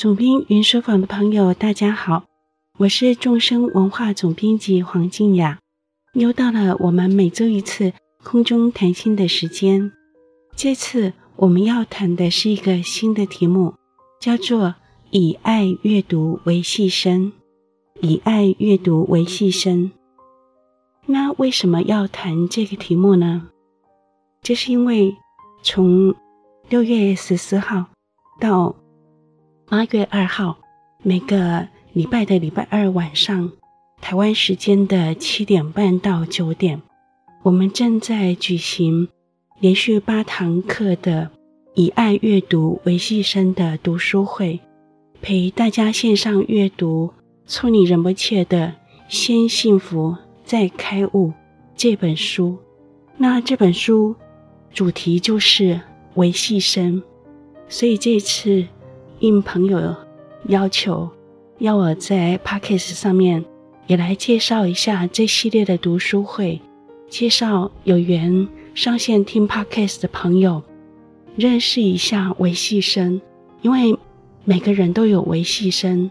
总编云书房的朋友，大家好，我是众生文化总编辑黄静雅。又到了我们每周一次空中谈心的时间。这次我们要谈的是一个新的题目，叫做“以爱阅读为系生”。以爱阅读为系生。那为什么要谈这个题目呢？这是因为从六月十四号到八月二号，每个礼拜的礼拜二晚上，台湾时间的七点半到九点，我们正在举行连续八堂课的“以爱阅读为系生”的读书会，陪大家线上阅读《处女仁波切的先幸福再开悟》这本书。那这本书主题就是维系生，所以这次。应朋友要求，要我在 Podcast 上面也来介绍一下这系列的读书会，介绍有缘上线听 Podcast 的朋友认识一下维系生，因为每个人都有维系生，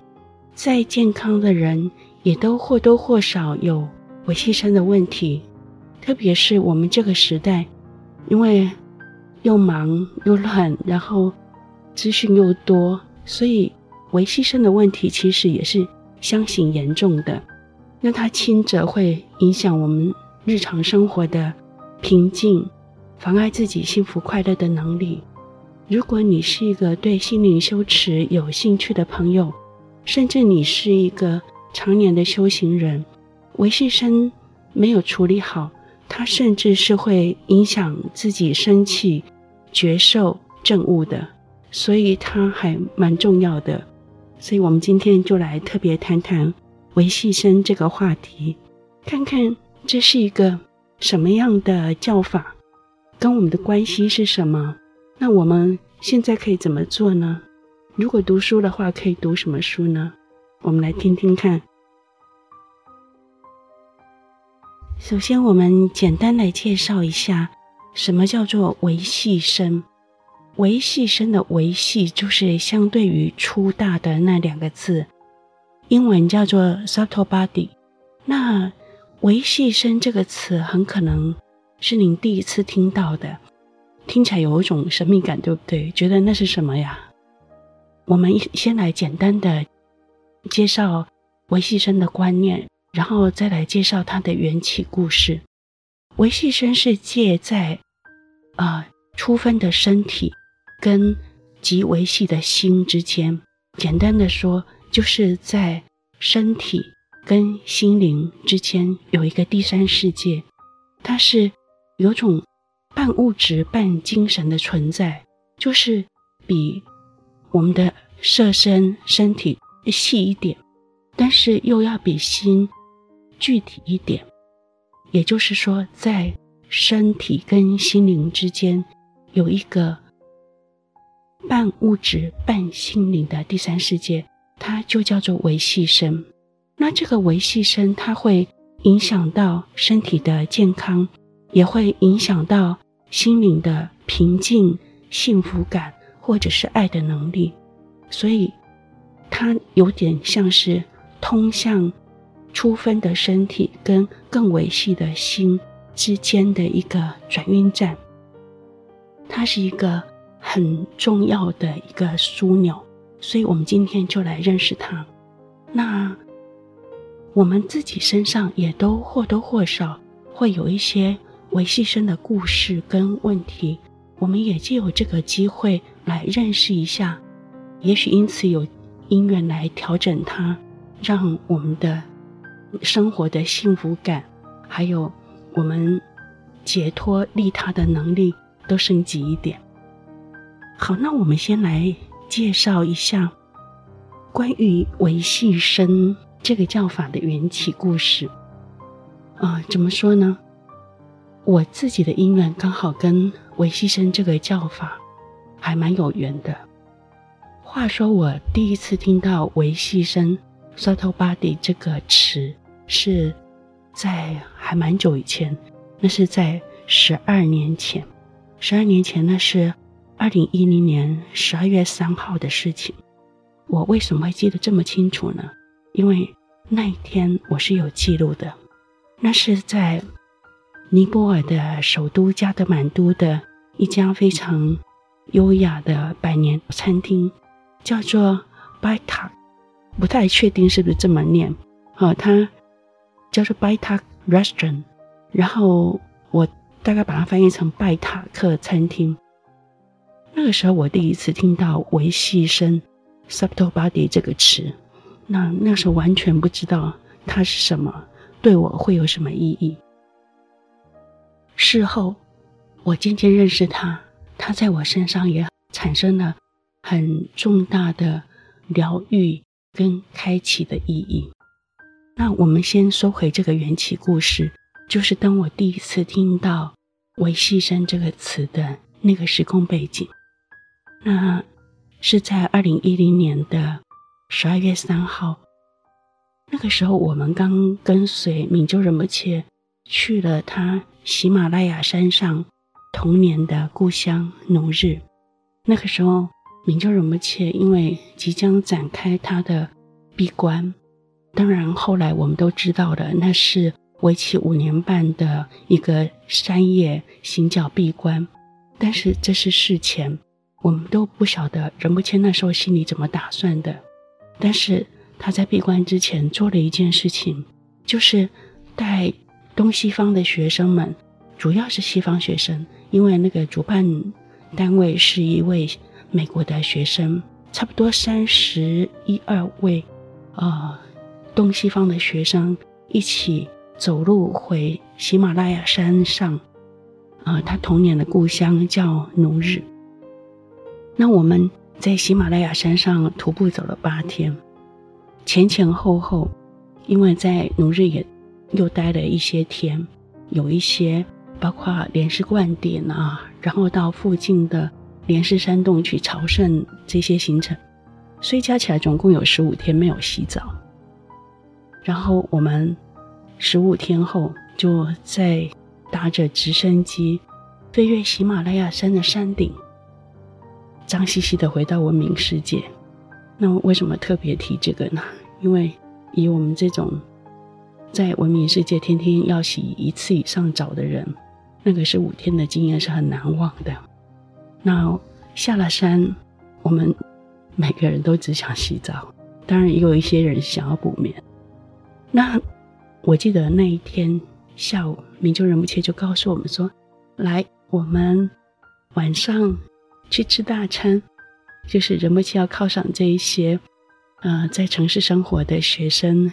再健康的人也都或多或少有维系生的问题，特别是我们这个时代，因为又忙又乱，然后。资讯又多，所以维系生的问题其实也是相形严重的。那它轻则会影响我们日常生活的平静，妨碍自己幸福快乐的能力。如果你是一个对心灵修持有兴趣的朋友，甚至你是一个常年的修行人，维系生没有处理好，它甚至是会影响自己生气、觉受、证悟的。所以它还蛮重要的，所以我们今天就来特别谈谈维系生这个话题，看看这是一个什么样的教法，跟我们的关系是什么？那我们现在可以怎么做呢？如果读书的话，可以读什么书呢？我们来听听看。首先，我们简单来介绍一下什么叫做维系生。维系生的维系就是相对于粗大的那两个字，英文叫做 subtle body。那维系生这个词很可能是您第一次听到的，听起来有一种神秘感，对不对？觉得那是什么呀？我们先来简单的介绍维系生的观念，然后再来介绍它的缘起故事。维系生是借在啊、呃、初分的身体。跟极维系的心之间，简单的说，就是在身体跟心灵之间有一个第三世界，它是有种半物质半精神的存在，就是比我们的色身身体细一点，但是又要比心具体一点，也就是说，在身体跟心灵之间有一个。半物质、半心灵的第三世界，它就叫做维系生。那这个维系生，它会影响到身体的健康，也会影响到心灵的平静、幸福感，或者是爱的能力。所以，它有点像是通向初分的身体跟更维系的心之间的一个转运站。它是一个。很重要的一个枢纽，所以我们今天就来认识它。那我们自己身上也都或多或少会有一些维系生的故事跟问题，我们也借由这个机会来认识一下，也许因此有因缘来调整它，让我们的生活的幸福感，还有我们解脱利他的能力都升级一点。好，那我们先来介绍一下关于维系生这个教法的缘起故事。啊、怎么说呢？我自己的因缘刚好跟维系生这个教法还蛮有缘的。话说，我第一次听到维系生 （subtle body） 这个词是在还蛮久以前，那是在十二年前。十二年前，那是。二零一零年十二月三号的事情，我为什么会记得这么清楚呢？因为那一天我是有记录的，那是在尼泊尔的首都加德满都的一家非常优雅的百年餐厅，叫做 Baitak，不太确定是不是这么念。好，它叫做 Baitak Restaurant，然后我大概把它翻译成拜塔克餐厅。那个时候我第一次听到维系声 subtle body 这个词，那那时候完全不知道它是什么，对我会有什么意义。事后，我渐渐认识他，他在我身上也产生了很重大的疗愈跟开启的意义。那我们先收回这个缘起故事，就是当我第一次听到“维系声”这个词的那个时空背景。那是在二零一零年的十二月三号，那个时候我们刚跟随明就仁波切去了他喜马拉雅山上童年的故乡农日。那个时候，明就仁波切因为即将展开他的闭关，当然后来我们都知道了，那是为期五年半的一个山野行脚闭关，但是这是事前。我们都不晓得仁波切那时候心里怎么打算的，但是他在闭关之前做了一件事情，就是带东西方的学生们，主要是西方学生，因为那个主办单位是一位美国的学生，差不多三十一二位，呃，东西方的学生一起走路回喜马拉雅山上，呃，他童年的故乡叫奴日。那我们在喜马拉雅山上徒步走了八天，前前后后，因为在努日也又待了一些天，有一些包括莲师灌顶啊，然后到附近的莲师山洞去朝圣这些行程，所以加起来总共有十五天没有洗澡。然后我们十五天后就再搭着直升机飞越喜马拉雅山的山顶。脏兮兮的回到文明世界，那为什么特别提这个呢？因为以我们这种在文明世界天天要洗一次以上澡的人，那个是五天的经验是很难忘的。那下了山，我们每个人都只想洗澡，当然也有一些人想要补眠。那我记得那一天下午，明就仁波切就告诉我们说：“来，我们晚上。”去吃大餐，就是仁波切要犒赏这一些，呃，在城市生活的学生，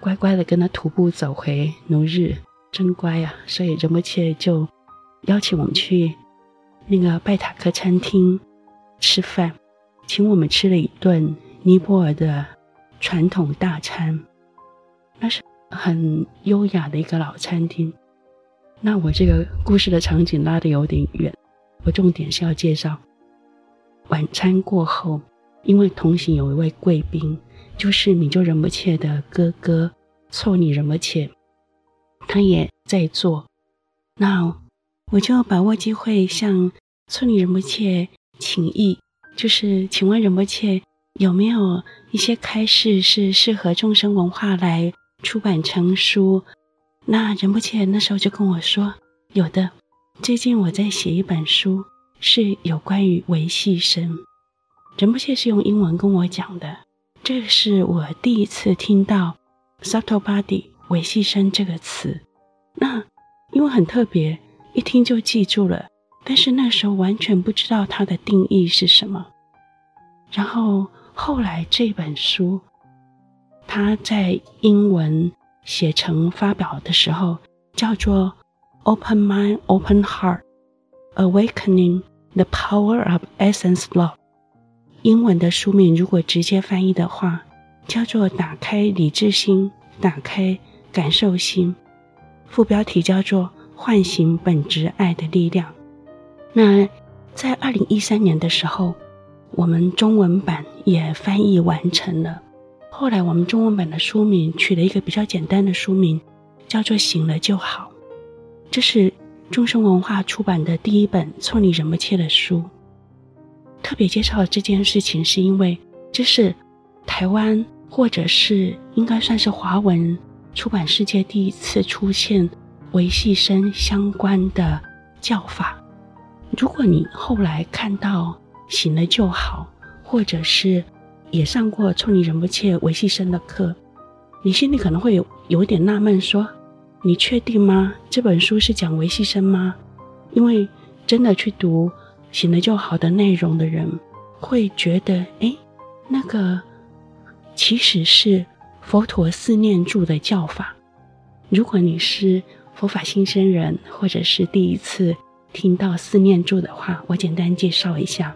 乖乖的跟他徒步走回奴日，真乖呀、啊！所以仁波切就邀请我们去那个拜塔克餐厅吃饭，请我们吃了一顿尼泊尔的传统大餐，那是很优雅的一个老餐厅。那我这个故事的场景拉得有点远，我重点是要介绍。晚餐过后，因为同行有一位贵宾，就是米就仁波切的哥哥措尼仁波切，他也在座。那我就把握机会向村里仁波切请益，就是请问仁波切有没有一些开示是适合众生文化来出版成书？那仁波切那时候就跟我说，有的，最近我在写一本书。是有关于维系声，仁波切是用英文跟我讲的。这是我第一次听到 “subtle body” 维系声这个词。那因为很特别，一听就记住了。但是那时候完全不知道它的定义是什么。然后后来这本书，它在英文写成发表的时候，叫做 “Open Mind, Open Heart”。Awakening the Power of Essence Law，英文的书名如果直接翻译的话，叫做“打开理智心，打开感受心”。副标题叫做“唤醒本质爱的力量”。那在二零一三年的时候，我们中文版也翻译完成了。后来我们中文版的书名取了一个比较简单的书名，叫做“醒了就好”。这是。众生文化出版的第一本措尼仁不切的书，特别介绍这件事情，是因为这是台湾或者是应该算是华文出版世界第一次出现维系生相关的教法。如果你后来看到醒了就好，或者是也上过措尼仁不切维系生的课，你心里可能会有有点纳闷，说：“你确定吗？这本书是讲微细声吗？”因为真的去读醒了就好的内容的人，会觉得，哎，那个其实是佛陀四念住的教法。如果你是佛法新生人，或者是第一次听到四念住的话，我简单介绍一下。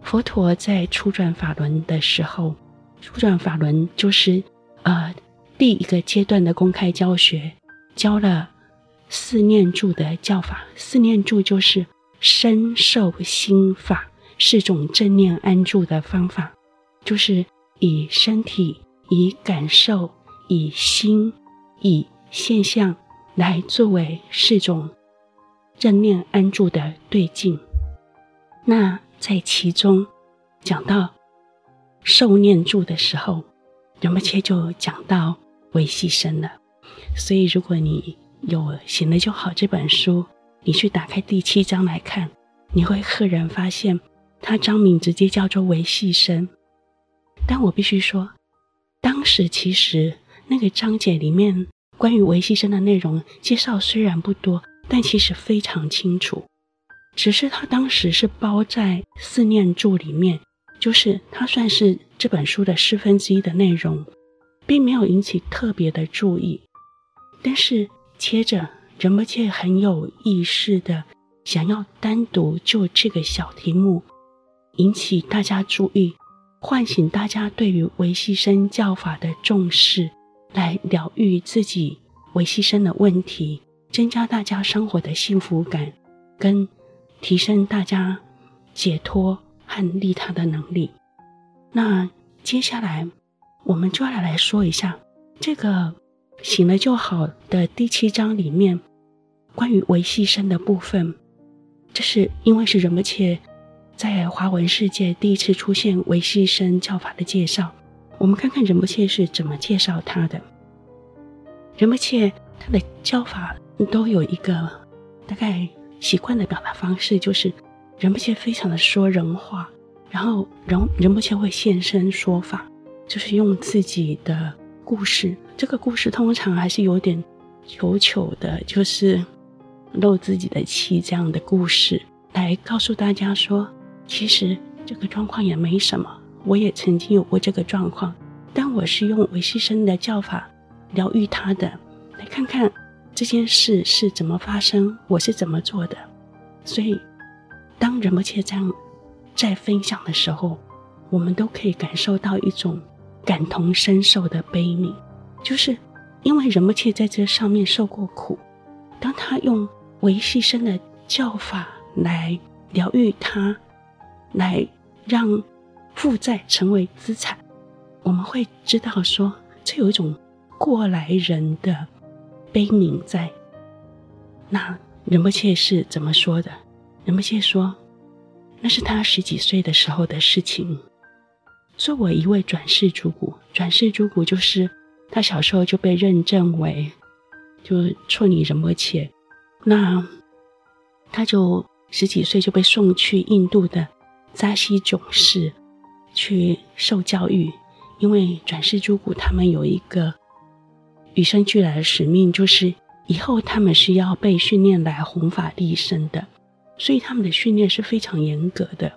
佛陀在初转法轮的时候，初转法轮就是呃第一个阶段的公开教学，教了四念住的教法。四念住就是身受心法。是种正念安住的方法，就是以身体、以感受、以心、以现象来作为四种正念安住的对境。那在其中讲到受念住的时候，仁波切就讲到微细声了。所以，如果你有《醒了就好》这本书，你去打开第七章来看，你会赫然发现。他章名直接叫做维系生，但我必须说，当时其实那个章节里面关于维系生的内容介绍虽然不多，但其实非常清楚。只是他当时是包在四念住里面，就是它算是这本书的四分之一的内容，并没有引起特别的注意。但是接着仁波切很有意识的想要单独就这个小题目。引起大家注意，唤醒大家对于微细声教法的重视，来疗愈自己微细声的问题，增加大家生活的幸福感，跟提升大家解脱和利他的能力。那接下来我们就要来说一下这个醒了就好的第七章里面关于微细声的部分。这是因为是仁波切。在华文世界第一次出现微细声教法的介绍，我们看看仁波切是怎么介绍他的。仁波切他的教法都有一个大概习惯的表达方式，就是仁波切非常的说人话，然后仁仁波切会现身说法，就是用自己的故事。这个故事通常还是有点糗糗的，就是漏自己的气这样的故事，来告诉大家说。其实这个状况也没什么，我也曾经有过这个状况，但我是用微细声的教法疗愈他的。来看看这件事是怎么发生，我是怎么做的。所以，当仁波切这样在分享的时候，我们都可以感受到一种感同身受的悲悯，就是因为仁波切在这上面受过苦，当他用维系生的教法来疗愈他。来让负债成为资产，我们会知道说，这有一种过来人的悲悯在。那仁波切是怎么说的？仁波切说，那是他十几岁的时候的事情。作为一位转世主骨，转世主骨就是他小时候就被认证为就处女仁波切，那他就十几岁就被送去印度的。扎西囧寺去受教育，因为转世诸古他们有一个与生俱来的使命，就是以后他们是要被训练来弘法利生的，所以他们的训练是非常严格的。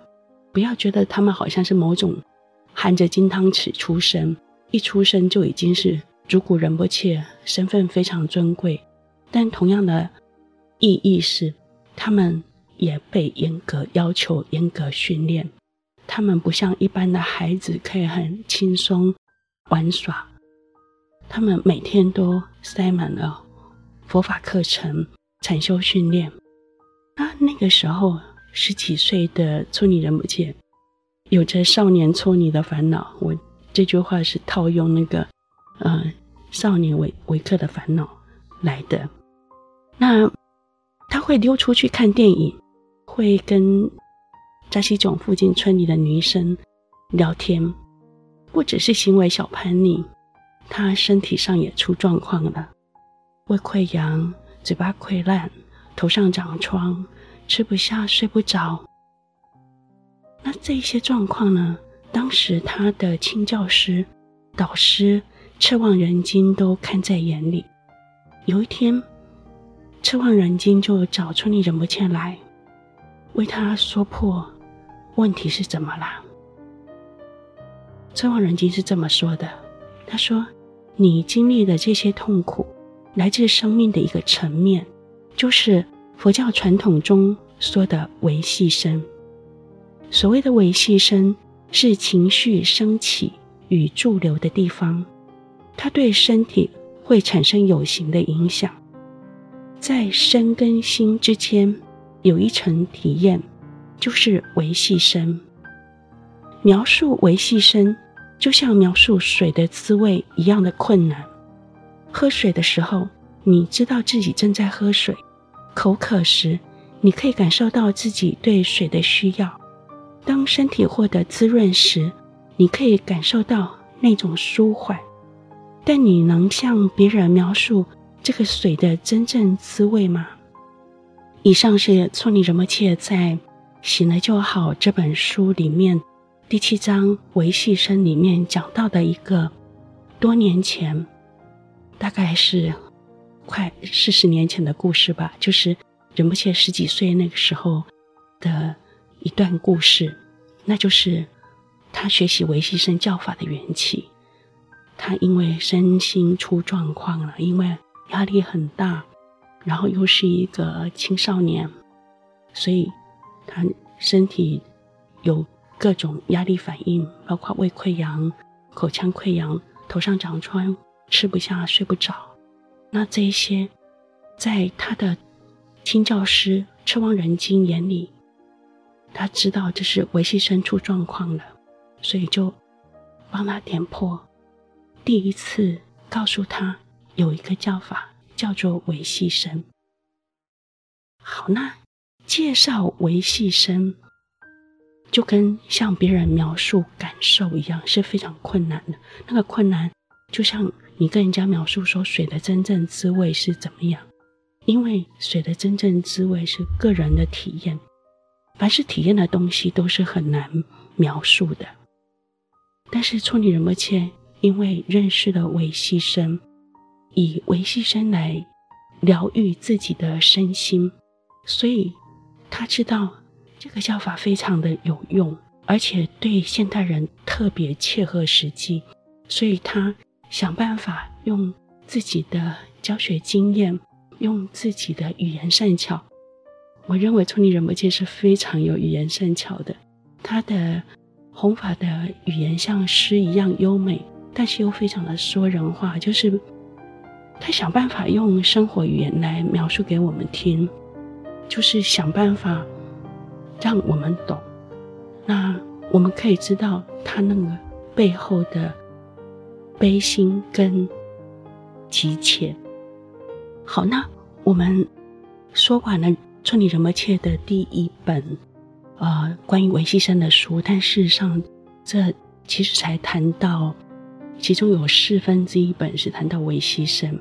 不要觉得他们好像是某种含着金汤匙出生，一出生就已经是主古仁波切，身份非常尊贵。但同样的意义是，他们。也被严格要求、严格训练，他们不像一般的孩子可以很轻松玩耍，他们每天都塞满了佛法课程、禅修训练。那，那个时候十几岁的措尼仁波切，有着少年搓泥的烦恼。我这句话是套用那个，呃，少年维维克的烦恼来的。那他会溜出去看电影。会跟扎西囧附近村里的女生聊天，不只是行为小叛逆，他身体上也出状况了，胃溃疡、嘴巴溃烂、头上长疮、吃不下、睡不着。那这些状况呢？当时他的亲教师、导师彻望仁金都看在眼里。有一天，彻望仁金就找村里仁波切来，为他说破问题是怎么啦。彻望仁金是这么说的：“他说，你经历的这些痛苦，来自生命的一个层面，就是佛教传统中说的维系身。所谓的维系身。”是情绪升起与驻留的地方，它对身体会产生有形的影响。在身跟心之间有一层体验，就是维系身。描述维系身，就像描述水的滋味一样的困难。喝水的时候，你知道自己正在喝水；口渴时，你可以感受到自己对水的需要。当身体获得滋润时，你可以感受到那种舒缓，但你能向别人描述这个水的真正滋味吗？以上是措尼仁波切在《醒了就好》这本书里面第七章维系生里面讲到的一个多年前，大概是快四十年前的故事吧，就是仁波切十几岁那个时候的。一段故事，那就是他学习维西身教法的缘起。他因为身心出状况了，因为压力很大，然后又是一个青少年，所以他身体有各种压力反应，包括胃溃疡、口腔溃疡、头上长疮、吃不下、睡不着。那这些，在他的亲教师赤望仁金眼里。他知道这是维系生出状况了，所以就帮他点破。第一次告诉他有一个叫法叫做维系生。好，那介绍维系生就跟向别人描述感受一样是非常困难的。那个困难就像你跟人家描述说水的真正滋味是怎么样，因为水的真正滋味是个人的体验。凡是体验的东西都是很难描述的，但是措尼仁波切因为认识了微细身，以微细身来疗愈自己的身心，所以他知道这个教法非常的有用，而且对现代人特别切合实际，所以他想办法用自己的教学经验，用自己的语言善巧。我认为措尼仁波切是非常有语言善巧的，他的弘法的语言像诗一样优美，但是又非常的说人话，就是他想办法用生活语言来描述给我们听，就是想办法让我们懂。那我们可以知道他那个背后的悲心跟急切。好，那我们说完了。村里人们切的第一本，呃，关于维西生的书，但事实上，这其实才谈到，其中有四分之一本是谈到维西生，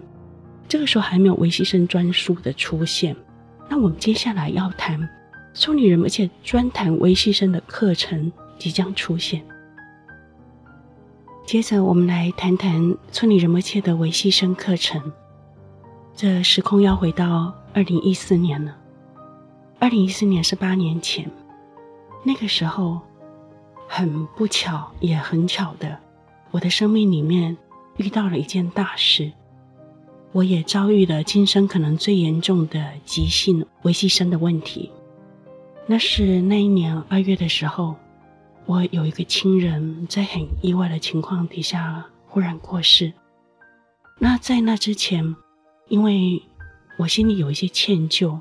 这个时候还没有维西生专书的出现。那我们接下来要谈措尼仁波切专谈维西生的课程即将出现。接着，我们来谈谈村里人们切的维西生课程。这时空要回到二零一四年了。二零一四年是八年前，那个时候很不巧，也很巧的，我的生命里面遇到了一件大事，我也遭遇了今生可能最严重的急性微细生的问题。那是那一年二月的时候，我有一个亲人在很意外的情况底下忽然过世。那在那之前，因为我心里有一些歉疚。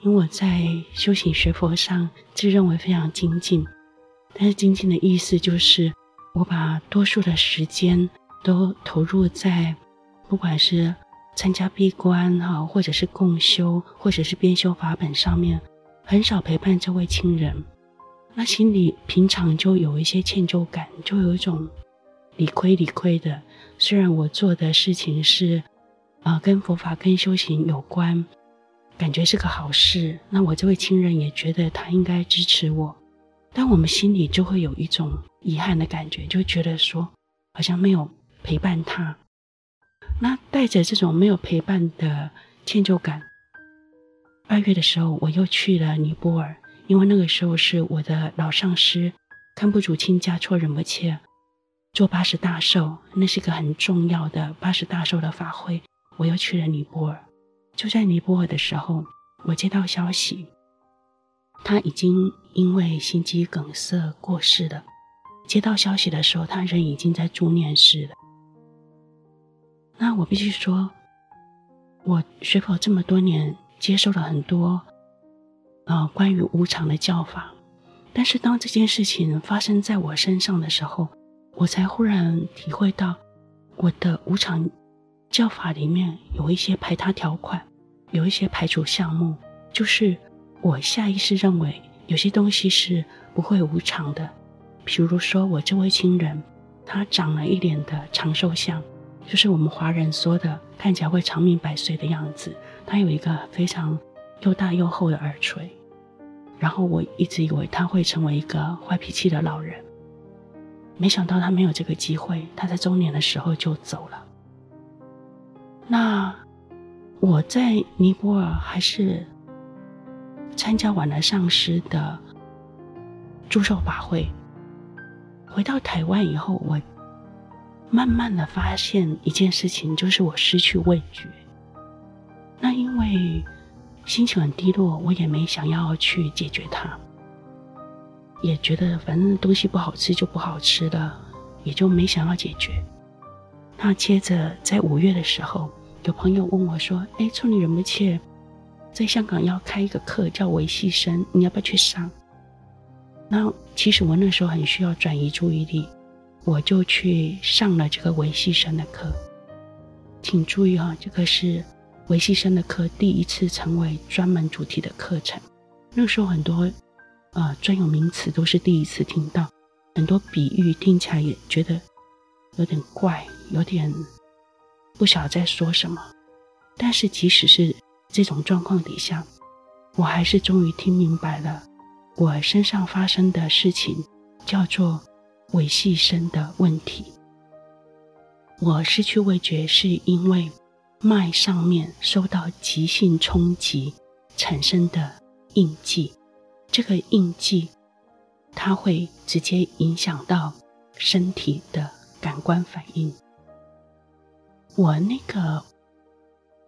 因为我在修行学佛上自认为非常精进，但是精进的意思就是我把多数的时间都投入在不管是参加闭关哈，或者是共修，或者是编修法本上面，很少陪伴这位亲人。那心里平常就有一些歉疚感，就有一种理亏理亏的。虽然我做的事情是，啊、呃，跟佛法跟修行有关，感觉是个好事，那我这位亲人也觉得他应该支持我，但我们心里就会有一种遗憾的感觉，就觉得说好像没有陪伴他。那带着这种没有陪伴的歉疚感，二月的时候我又去了尼泊尔。因为那个时候是我的老上师堪布祖钦嘉措仁波切做八十大寿，那是一个很重要的八十大寿的法会。我又去了尼泊尔，就在尼泊尔的时候，我接到消息，他已经因为心肌梗塞过世了。接到消息的时候，他人已经在住念室了。那我必须说，我学佛这么多年，接受了很多。呃，关于无常的教法，但是当这件事情发生在我身上的时候，我才忽然体会到，我的无常教法里面有一些排他条款，有一些排除项目，就是我下意识认为有些东西是不会无常的。比如说，我这位亲人，他长了一脸的长寿相，就是我们华人说的看起来会长命百岁的样子，他有一个非常又大又厚的耳垂。然后我一直以为他会成为一个坏脾气的老人，没想到他没有这个机会，他在中年的时候就走了。那我在尼泊尔还是参加完了上师的祝寿法会，回到台湾以后，我慢慢的发现一件事情，就是我失去味觉。那因为。心情很低落，我也没想要去解决它，也觉得反正东西不好吃就不好吃了，也就没想要解决。那接着在五月的时候，有朋友问我说：“哎，处女人不切在香港要开一个课叫维系生，你要不要去上？”那其实我那时候很需要转移注意力，我就去上了这个维系生的课。请注意啊，这个是。维系生的课第一次成为专门主题的课程，那时候很多呃专有名词都是第一次听到，很多比喻听起来也觉得有点怪，有点不晓在说什么。但是即使是这种状况底下，我还是终于听明白了，我身上发生的事情叫做维系生的问题。我失去味觉是因为。脉上面受到急性冲击产生的印记，这个印记它会直接影响到身体的感官反应。我那个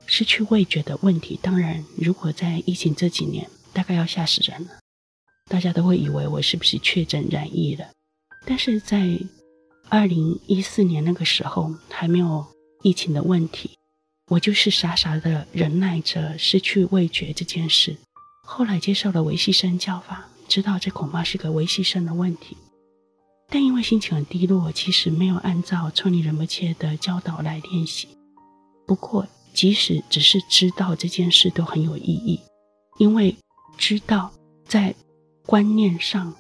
失去味觉的问题，当然，如果在疫情这几年，大概要吓死人了，大家都会以为我是不是确诊染疫了。但是在二零一四年那个时候，还没有疫情的问题。我就是傻傻的忍耐着失去味觉这件事，后来接受了维系生教法，知道这恐怕是个维系生的问题，但因为心情很低落，其实没有按照村里人不切的教导来练习。不过，即使只是知道这件事都很有意义，因为知道在观念上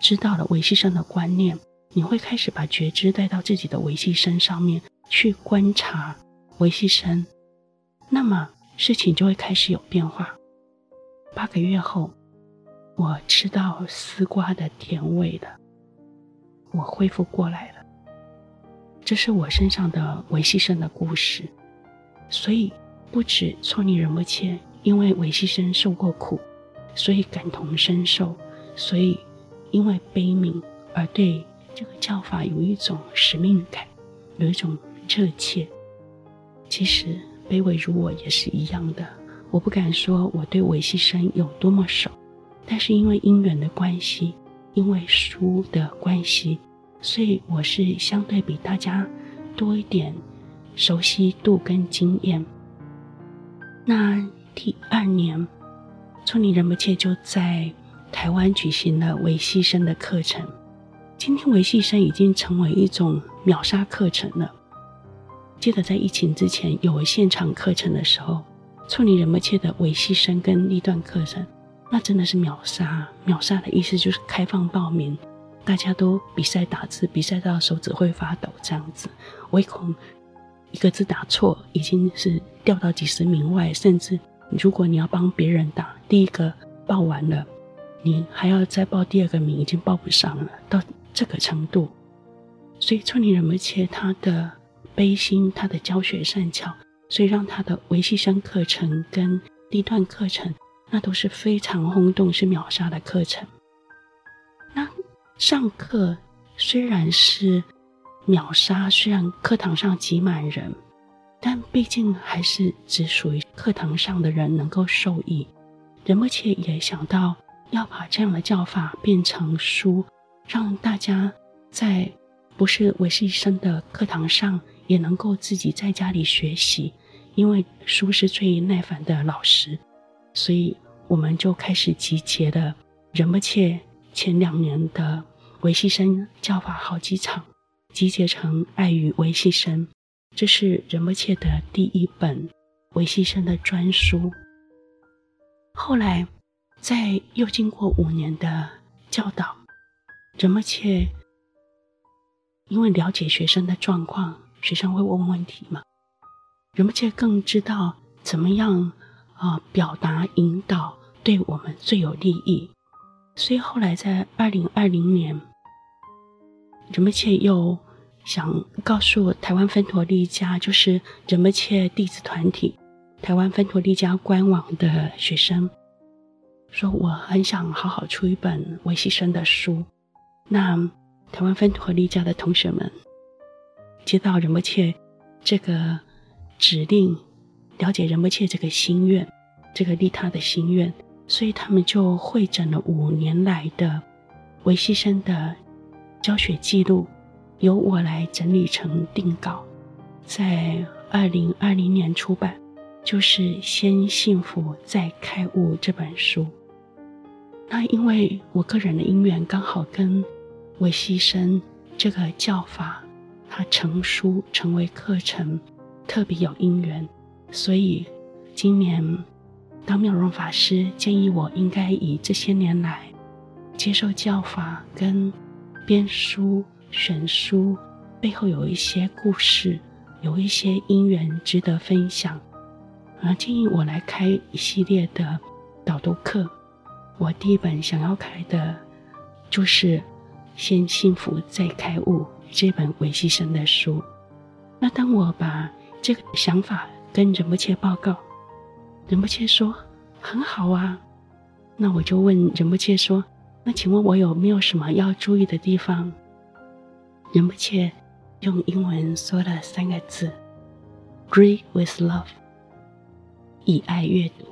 知道了维系生的观念，你会开始把觉知带到自己的维系生上面去观察维系生。那么事情就会开始有变化。八个月后，我吃到丝瓜的甜味了，我恢复过来了。这是我身上的维系生的故事。所以，不止措尼仁波切因为维系生受过苦，所以感同身受，所以因为悲悯而对这个教法有一种使命感，有一种热切。其实。卑微如我也是一样的，我不敢说我对维系生有多么熟，但是因为因缘的关系，因为书的关系，所以我是相对比大家多一点熟悉度跟经验。那第二年，措尼仁波切就在台湾举行了维系生的课程，今天维系生已经成为一种秒杀课程了。记得在疫情之前有现场课程的时候，措尼仁波切的维系生跟立断课程，那真的是秒杀。秒杀的意思就是开放报名，大家都比赛打字，比赛到手指会发抖这样子，唯恐一个字打错，已经是掉到几十名外，甚至如果你要帮别人打，第一个报完了，你还要再报第二个名，已经报不上了，到这个程度。所以，村里仁波切他的悲心，他的教学善巧，所以让他的维系生课程跟地段课程，那都是非常轰动，是秒杀的课程。那上课虽然是秒杀，虽然课堂上挤满人，但毕竟还是只属于课堂上的人能够受益。仁波切也想到要把这样的教法变成书，让大家在不是维系生的课堂上，也能够自己在家里学习，因为书是最耐烦的老师，所以我们就开始集结了仁波切前两年的维系生教法好几场，集结成《爱与维系生》，这是仁波切的第一本维系生的专书。后来，在又经过五年的教导，仁波切。因为了解学生的状况，学生会问问题嘛，仁波切更知道怎么样啊、表达引导对我们最有利益，所以后来在二零二零年，仁波切又想告诉台湾芬陀利家，就是仁波切弟子团体台湾芬陀利家官网的学生，说我很想好好出一本维系生的书，那。台湾芬陀利家的同学们接到仁波切这个指令，了解仁波切这个心愿，这个利他的心愿，所以他们就汇整了五年来的维西生的教学记录，由我来整理成定稿，在二零二零年出版，就是《先幸福再开悟》这本书。那因为我个人的因缘刚好跟维西生这个教法，他成书成为课程，特别有因缘，所以今年当妙容法师建议我应该以这些年来接受教法跟编书选书背后有一些故事，有一些因缘值得分享，而建议我来开一系列的导读课。我第一本想要开的，就是。先幸福再开悟这本维系生的书。那当我把这个想法跟仁波切报告，仁波切说很好啊。那我就问仁波切说：“那请问我有没有什么要注意的地方？”仁波切用英文说了三个字：“Read with love”，以爱阅读。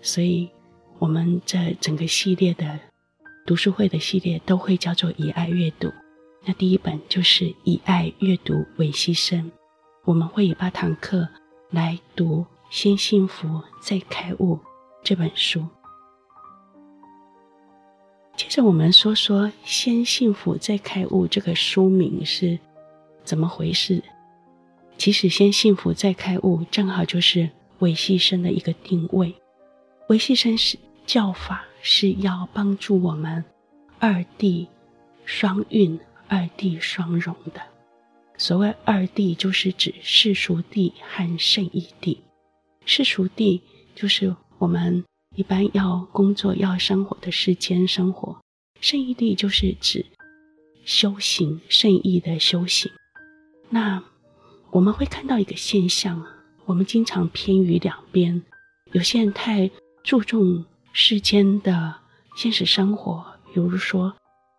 所以，我们这整个系列的。读书会的系列都会叫做以爱阅读，那第一本就是以爱阅读为牺牲。我们会以八堂课来读《先幸福再开悟》这本书。接着我们说说《先幸福再开悟》这个书名是怎么回事。其实《先幸福再开悟》正好就是维系生的一个定位，维系生是教法。是要帮助我们二谛双运、二谛双融的。所谓二谛，就是指世俗谛和圣义谛。世俗谛就是我们一般要工作、要生活的世间生活；圣义谛就是指修行、圣义的修行。那我们会看到一个现象啊，我们经常偏于两边，有些人太注重。世间的现实生活，比如说，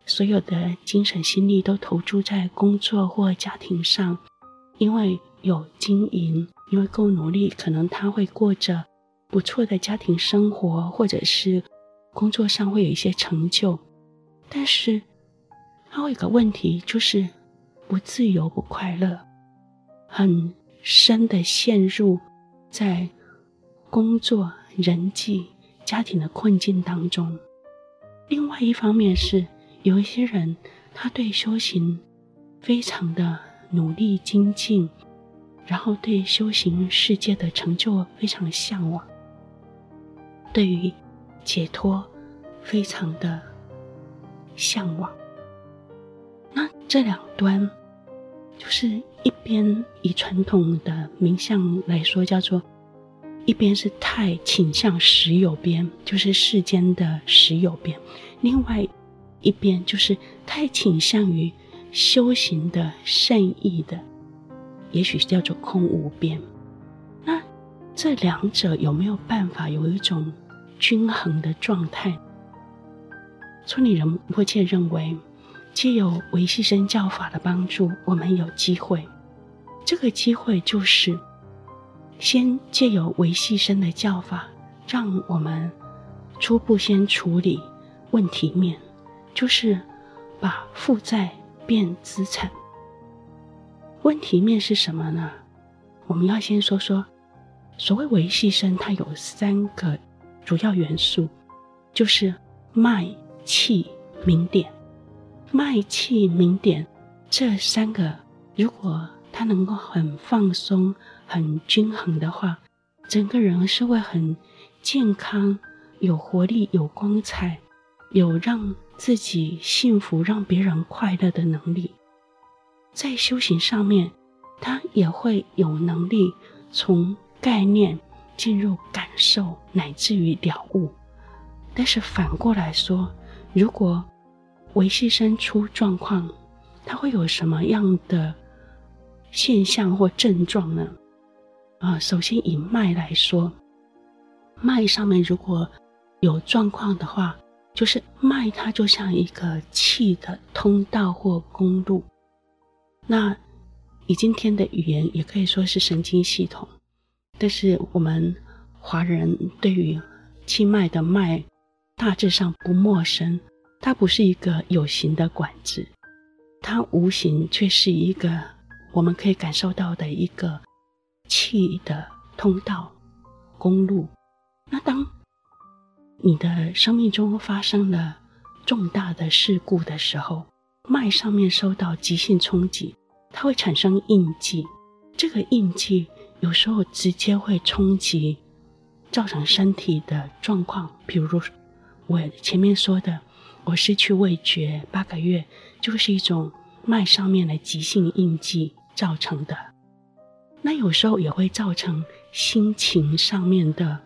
所有的精神心力都投注在工作或家庭上，因为有经营，因为够努力，可能他会过着不错的家庭生活，或者是工作上会有一些成就。但是，他会有个问题，就是不自由、不快乐，很深的陷入在工作、人际。家庭的困境当中，另外一方面是有一些人，他对修行非常的努力精进，然后对修行世界的成就非常向往，对于解脱非常的向往，那这两端，就是一边以传统的名相来说，叫做一边是太倾向实有边，就是世间的实有边；另外一边就是太倾向于修行的善意的，也许叫做空无边。那这两者有没有办法有一种均衡的状态？村里人迫切认为，借由维系生教法的帮助，我们有机会。这个机会就是，先借由维系生的教法，让我们初步先处理问题面，就是把负债变资产。问题面是什么呢？我们要先说说，所谓维系生，它有三个主要元素，就是脉。气、明点、脉、气、明点这三个，如果它能够很放松、很均衡的话，整个人是会很健康、有活力、有光彩，有让自己幸福、让别人快乐的能力。在修行上面，他也会有能力从概念进入感受，乃至于了悟。但是反过来说，如果维系生出状况，它会有什么样的现象或症状呢？啊，首先以脉来说，脉上面如果有状况的话，就是脉它就像一个气的通道或公路。那以今天的语言也可以说是神经系统，但是我们华人对于气脉的脉。大致上不陌生，它不是一个有形的管子，它无形却是一个我们可以感受到的一个气的通道、公路。那当你的生命中发生了重大的事故的时候，脉上面受到急性冲击，它会产生印记。这个印记有时候直接会冲击，造成身体的状况，比如说。我前面说的，我失去味觉八个月，就是一种脉上面的急性印记造成的。那有时候也会造成心情上面的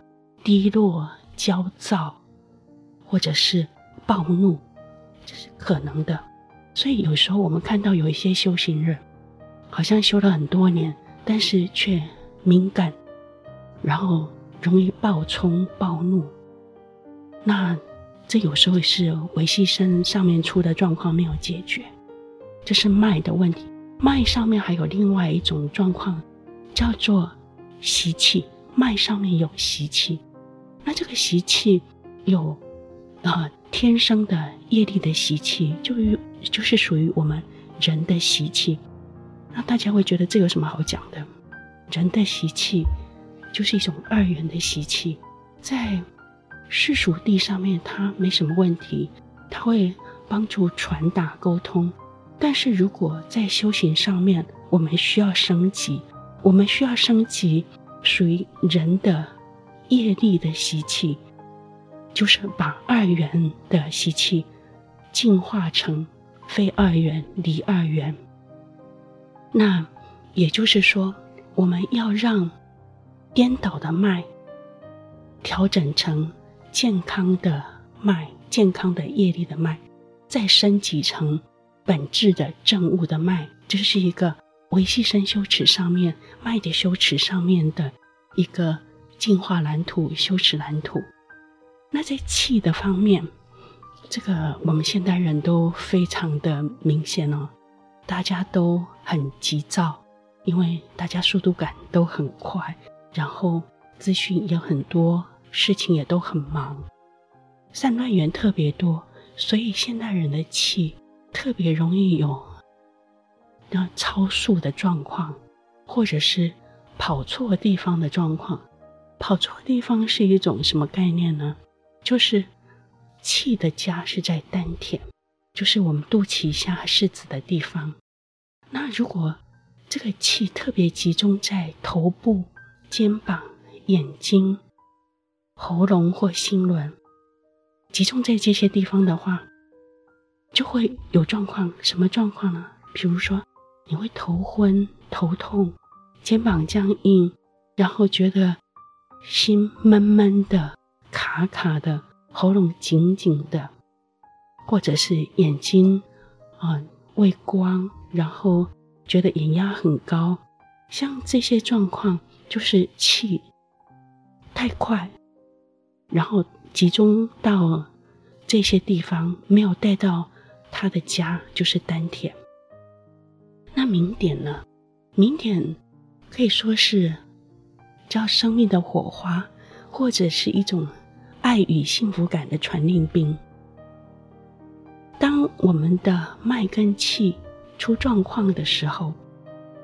低落、焦躁，或者是暴怒，这是可能的。所以有时候我们看到有一些修行人，好像修了很多年，但是却敏感，然后容易暴冲暴怒。那这有时候是维系身上面出的状况没有解决，这是脉的问题。脉上面还有另外一种状况，叫做习气。脉上面有习气，那这个习气有啊、呃、天生的业力的习气，就就是属于我们人的习气。那大家会觉得这有什么好讲的？人的习气就是一种二元的习气，在。世俗地上面，它没什么问题，它会帮助传达沟通。但是如果在修行上面，我们需要升级，我们需要升级属于人的业力的习气，就是把二元的习气进化成非二元、离二元。那也就是说，我们要让颠倒的脉调整成。健康的脉，健康的业力的脉，再升级成本质的正悟的脉，这是一个维系生修持上面脉的修持上面的一个进化蓝图、修持蓝图。那在气的方面，这个我们现代人都非常的明显哦，大家都很急躁，因为大家速度感都很快，然后资讯也很多。事情也都很忙，散乱缘特别多，所以现代人的气特别容易有那超速的状况，或者是跑错地方的状况。跑错地方是一种什么概念呢？就是气的家是在丹田，就是我们肚脐下柿子的地方。那如果这个气特别集中在头部、肩膀、眼睛。喉咙或心轮集中在这些地方的话，就会有状况。什么状况呢？比如说，你会头昏、头痛、肩膀僵硬，然后觉得心闷闷的、卡卡的，喉咙紧紧的，或者是眼睛啊畏光，然后觉得眼压很高，像这些状况就是气太快，然后集中到这些地方，没有带到他的家，就是丹田。那明点呢？明点可以说是叫生命的火花，或者是一种爱与幸福感的传令兵。当我们的脉跟气出状况的时候，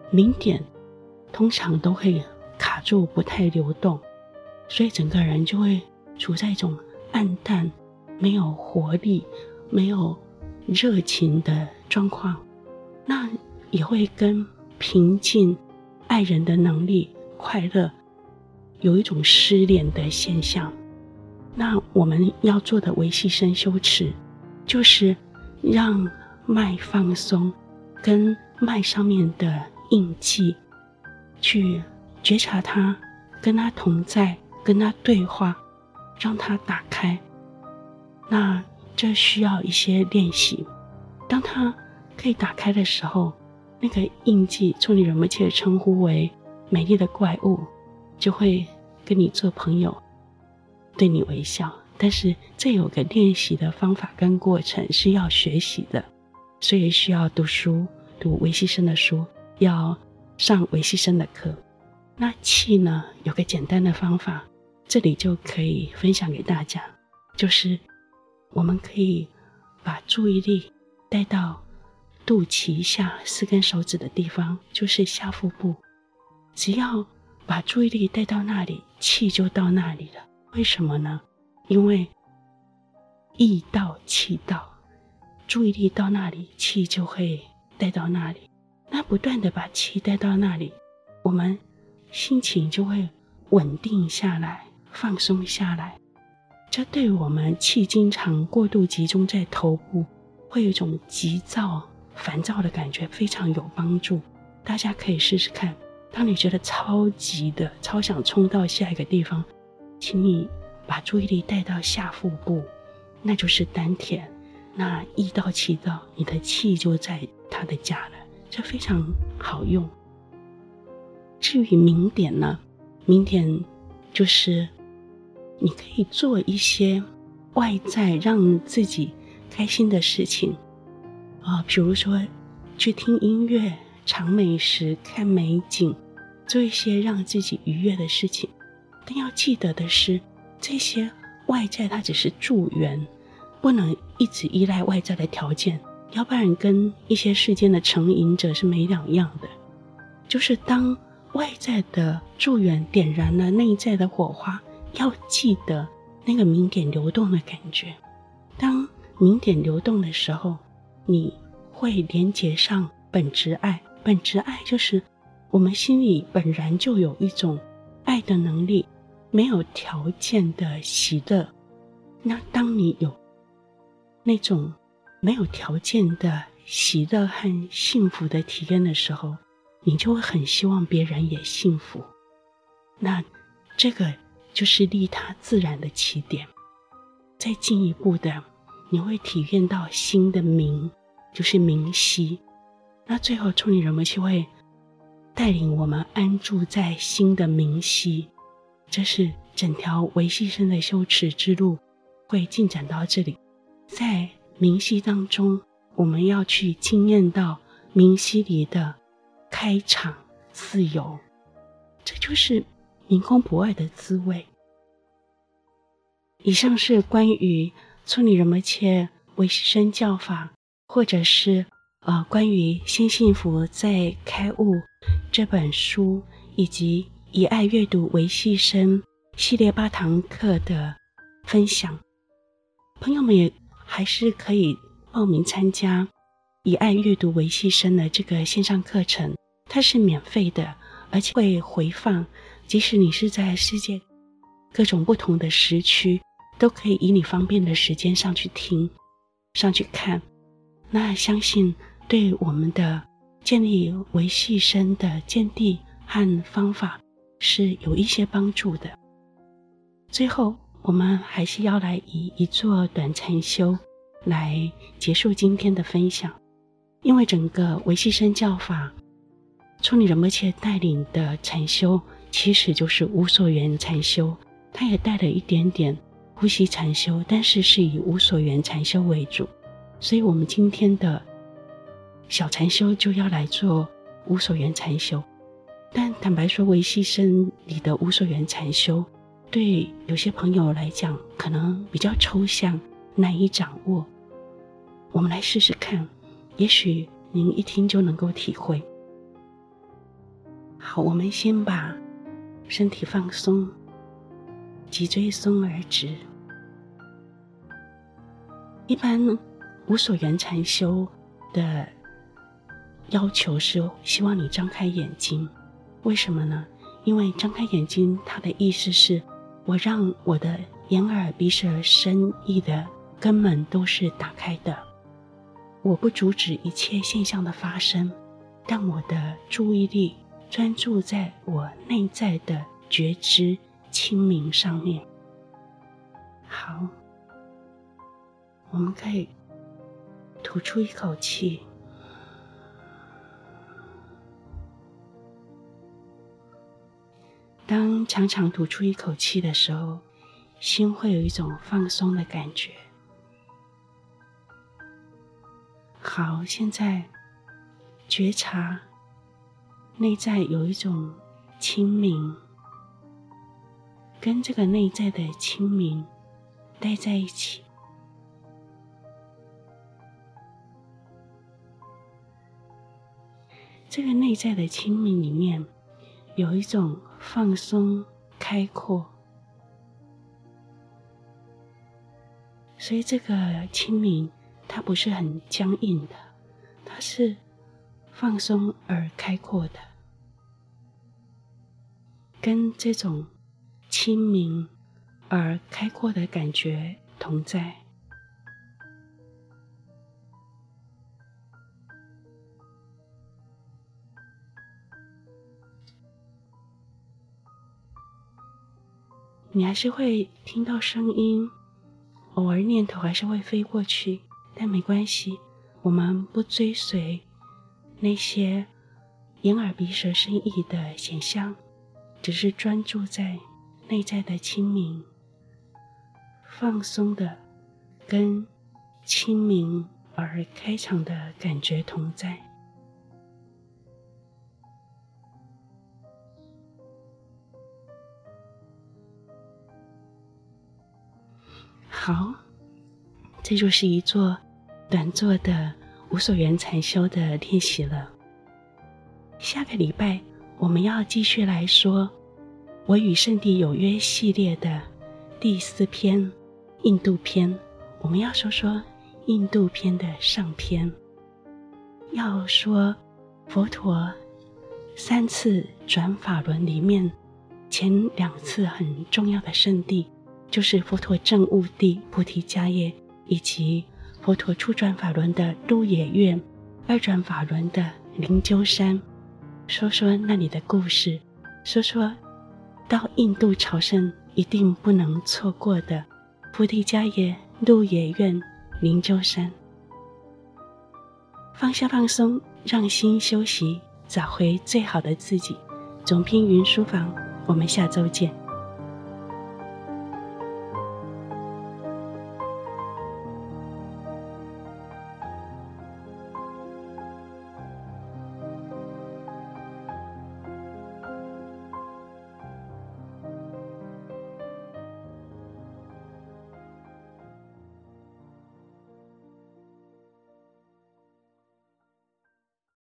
明点通常都会卡住，不太流动，所以整个人就会处在一种暗淡、没有活力、没有热情的状况。那也会跟平静、爱人的能力、快乐有一种失联的现象。那我们要做的维系生修持，就是让脉放松，跟脉上面的印记去觉察它，跟它同在，跟它对话，让它打开。那这需要一些练习。当它可以打开的时候，那个印记，从你人们切称呼为美丽的怪物，就会跟你做朋友，对你微笑。但是这有个练习的方法跟过程是要学习的，所以需要读书，读微细声的书，要上微细声的课。那气呢，有个简单的方法，这里就可以分享给大家，就是我们可以把注意力带到。肚脐下四根手指的地方就是下腹部，只要把注意力带到那里，气就到那里了。为什么呢？因为意到气到，注意力到那里，气就会带到那里。那不断的把气带到那里，我们心情就会稳定下来，放松下来。这对我们气经常过度集中在头部，会有一种急躁。烦躁的感觉非常有帮助，大家可以试试看。当你觉得超级的、超想冲到下一个地方，请你把注意力带到下腹部，那就是丹田。那一到气到，你的气就在他的家了，这非常好用。至于明点呢，明点就是你可以做一些外在让自己开心的事情。啊、比如说，去听音乐、尝美食、看美景，做一些让自己愉悦的事情。但要记得的是，这些外在它只是助缘，不能一直依赖外在的条件，要不然跟一些世间的成瘾者是没两样的。就是当外在的助缘点燃了内在的火花，要记得那个明点流动的感觉。当明点流动的时候，你会连接上本质爱，本质爱就是我们心里本然就有一种爱的能力，没有条件的喜乐。那当你有那种没有条件的喜乐和幸福的体验的时候，你就会很希望别人也幸福。那这个就是利他自然的起点。再进一步的。你会体验到心的明，就是明晰。那最后，处女人们就会带领我们安住在心的明晰。这是整条微细声的修持之路会进展到这里。在明晰当中，我们要去经验到明晰里的开场自由，这就是明空不二的滋味。以上是关于。村里人们切微细声教法，或者是呃关于心幸福在开悟这本书，以及以爱阅读为牺牲系列八堂课的分享，朋友们也还是可以报名参加以爱阅读为牺牲的这个线上课程，它是免费的，而且会回放，即使你是在世界各种不同的时区。都可以以你方便的时间上去听，上去看，那相信对我们的建立维系生的见地和方法是有一些帮助的。最后，我们还是要来以一座短禅修来结束今天的分享，因为整个维系生教法，处女仁波切带领的禅修其实就是无所缘禅修，他也带了一点点呼吸禅修，但是是以无所缘禅修为主，所以我们今天的小禅修就要来做无所缘禅修。但坦白说，维系生里的无所缘禅修，对有些朋友来讲可能比较抽象，难以掌握。我们来试试看，也许您一听就能够体会。好，我们先把身体放松，脊椎松而直。一般无所缘禅修的要求是希望你张开眼睛，为什么呢？因为张开眼睛，它的意思是我让我的眼耳鼻舌身意的根本都是打开的，我不阻止一切现象的发生，但我的注意力专注在我内在的觉知清明上面。好，我们可以吐出一口气。当常常吐出一口气的时候，心会有一种放松的感觉。好，现在觉察内在有一种清明，跟这个内在的清明待在一起。这个内在的清明里面有一种。放松、开阔，所以这个清明它不是很僵硬的，它是放松而开阔的，跟这种清明而开阔的感觉同在。你还是会听到声音，偶尔念头还是会飞过去，但没关系，我们不追随那些眼耳鼻舌身意的显象，只是专注在内在的清明、放松的，跟清明而开场的感觉同在。好，这就是一座短座的无所缘禅修的练习了。下个礼拜我们要继续来说“我与圣地有约”系列的第四篇——印度篇。我们要说说印度篇的上篇，要说佛陀三次转法轮里面前两次很重要的圣地。就是佛陀证悟地菩提迦叶，以及佛陀初转法轮的鹿野苑，二转法轮的灵鹫山，说说那里的故事，说说到印度朝圣一定不能错过的菩提迦叶、鹿野苑、灵鹫山。放下放松，让心休息，找回最好的自己。总编云书房，我们下周见。